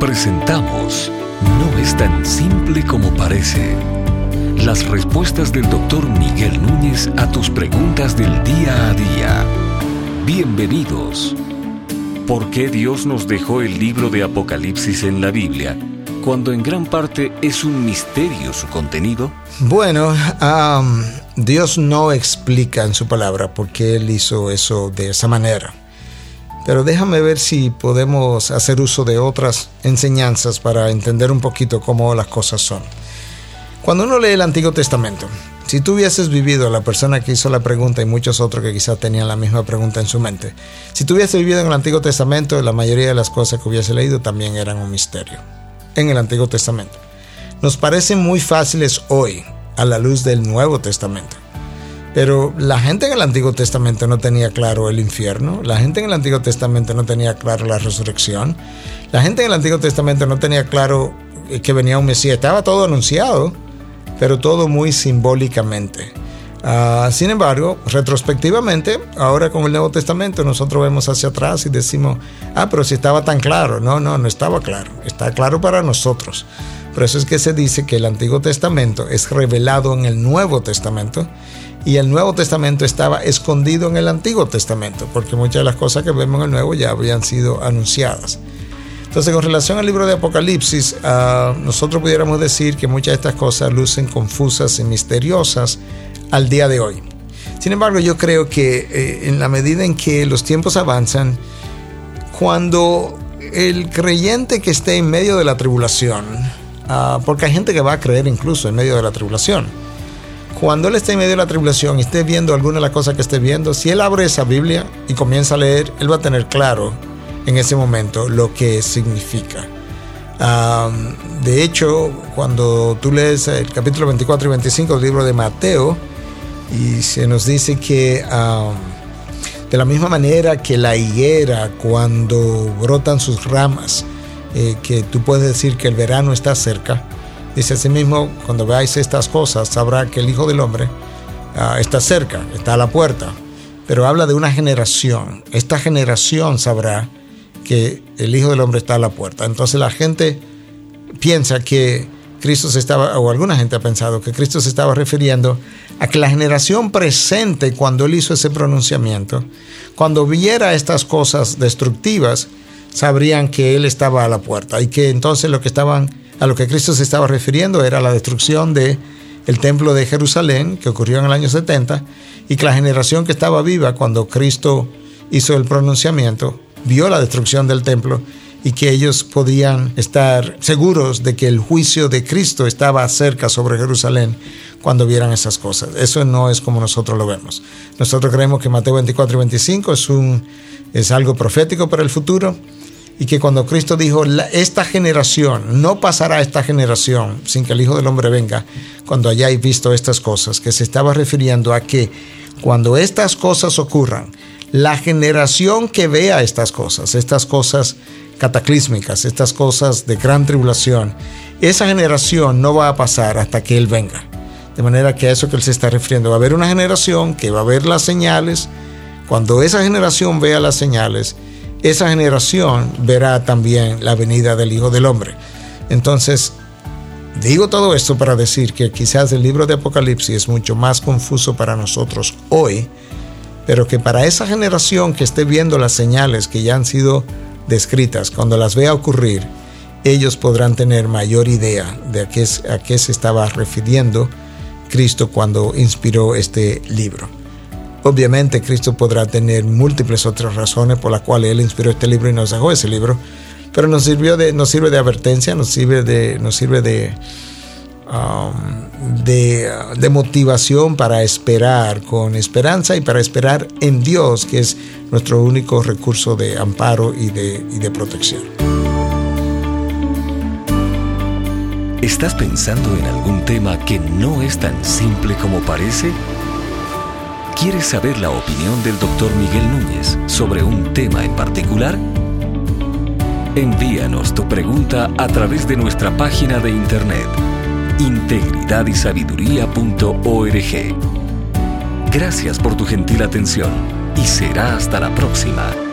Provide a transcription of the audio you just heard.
Presentamos No es tan simple como parece. Las respuestas del doctor Miguel Núñez a tus preguntas del día a día. Bienvenidos. ¿Por qué Dios nos dejó el libro de Apocalipsis en la Biblia cuando en gran parte es un misterio su contenido? Bueno, Dios no explica en su palabra por qué Él hizo eso de esa manera. Pero déjame ver si podemos hacer uso de otras enseñanzas para entender un poquito cómo las cosas son. Cuando uno lee el Antiguo Testamento, si tú hubieses vivido, la persona que hizo la pregunta y muchos otros que quizás tenían la misma pregunta en su mente, si tú hubieses vivido en el Antiguo Testamento, la mayoría de las cosas que hubiese leído también eran un misterio en el Antiguo Testamento. Nos parecen muy fáciles hoy a la luz del Nuevo Testamento. Pero la gente en el Antiguo Testamento no tenía claro el infierno, la gente en el Antiguo Testamento no tenía claro la resurrección, la gente en el Antiguo Testamento no tenía claro que venía un Mesías, estaba todo anunciado, pero todo muy simbólicamente. Ah, sin embargo, retrospectivamente, ahora con el Nuevo Testamento, nosotros vemos hacia atrás y decimos, ah, pero si estaba tan claro. No, no, no estaba claro. Está claro para nosotros. Por eso es que se dice que el Antiguo Testamento es revelado en el Nuevo Testamento y el Nuevo Testamento estaba escondido en el Antiguo Testamento, porque muchas de las cosas que vemos en el Nuevo ya habían sido anunciadas. Entonces, con relación al libro de Apocalipsis, ah, nosotros pudiéramos decir que muchas de estas cosas lucen confusas y misteriosas al día de hoy. Sin embargo, yo creo que eh, en la medida en que los tiempos avanzan, cuando el creyente que esté en medio de la tribulación, ah, porque hay gente que va a creer incluso en medio de la tribulación, cuando él esté en medio de la tribulación y esté viendo alguna de las cosas que esté viendo, si él abre esa Biblia y comienza a leer, él va a tener claro en ese momento lo que significa. de hecho, cuando tú lees el capítulo 24 y 25 del libro de Mateo, y se nos dice que de la misma manera que la higuera cuando brotan sus ramas, eh, que tú puedes decir que el verano está cerca, Dice asimismo, cuando veáis estas cosas, sabrá que el Hijo del Hombre ah, está cerca, está a la puerta. Pero habla de una generación. Esta generación sabrá que el Hijo del Hombre está a la puerta. Entonces la gente piensa que Cristo se estaba, o alguna gente ha pensado que Cristo se estaba refiriendo a que la generación presente, cuando él hizo ese pronunciamiento, cuando viera estas cosas destructivas, sabrían que él estaba a la puerta y que entonces lo que estaban a lo que Cristo se estaba refiriendo era la destrucción de el templo de Jerusalén que ocurrió en el año 70 y que la generación que estaba viva cuando Cristo hizo el pronunciamiento vio la destrucción del templo y que ellos podían estar seguros de que el juicio de Cristo estaba cerca sobre Jerusalén cuando vieran esas cosas. Eso no es como nosotros lo vemos. Nosotros creemos que Mateo 24 y 25 es, un, es algo profético para el futuro y que cuando Cristo dijo, esta generación, no pasará esta generación sin que el Hijo del Hombre venga, cuando hayáis visto estas cosas, que se estaba refiriendo a que cuando estas cosas ocurran, la generación que vea estas cosas, estas cosas cataclísmicas, estas cosas de gran tribulación, esa generación no va a pasar hasta que Él venga. De manera que a eso que Él se está refiriendo, va a haber una generación que va a ver las señales, cuando esa generación vea las señales, esa generación verá también la venida del Hijo del Hombre. Entonces, digo todo esto para decir que quizás el libro de Apocalipsis es mucho más confuso para nosotros hoy, pero que para esa generación que esté viendo las señales que ya han sido descritas, cuando las vea ocurrir, ellos podrán tener mayor idea de a qué, a qué se estaba refiriendo Cristo cuando inspiró este libro. Obviamente Cristo podrá tener múltiples otras razones por las cuales Él inspiró este libro y nos dejó ese libro, pero nos, sirvió de, nos sirve de advertencia, nos sirve de, nos sirve de, um, de, de, motivación para esperar con esperanza y para esperar en Dios, que es nuestro único recurso de amparo y de, y de protección. ¿Estás pensando en algún tema que no es tan simple como parece? ¿Quieres saber la opinión del doctor Miguel Núñez sobre un tema en particular? Envíanos tu pregunta a través de nuestra página de internet integridadysabiduría.org. Gracias por tu gentil atención y será hasta la próxima.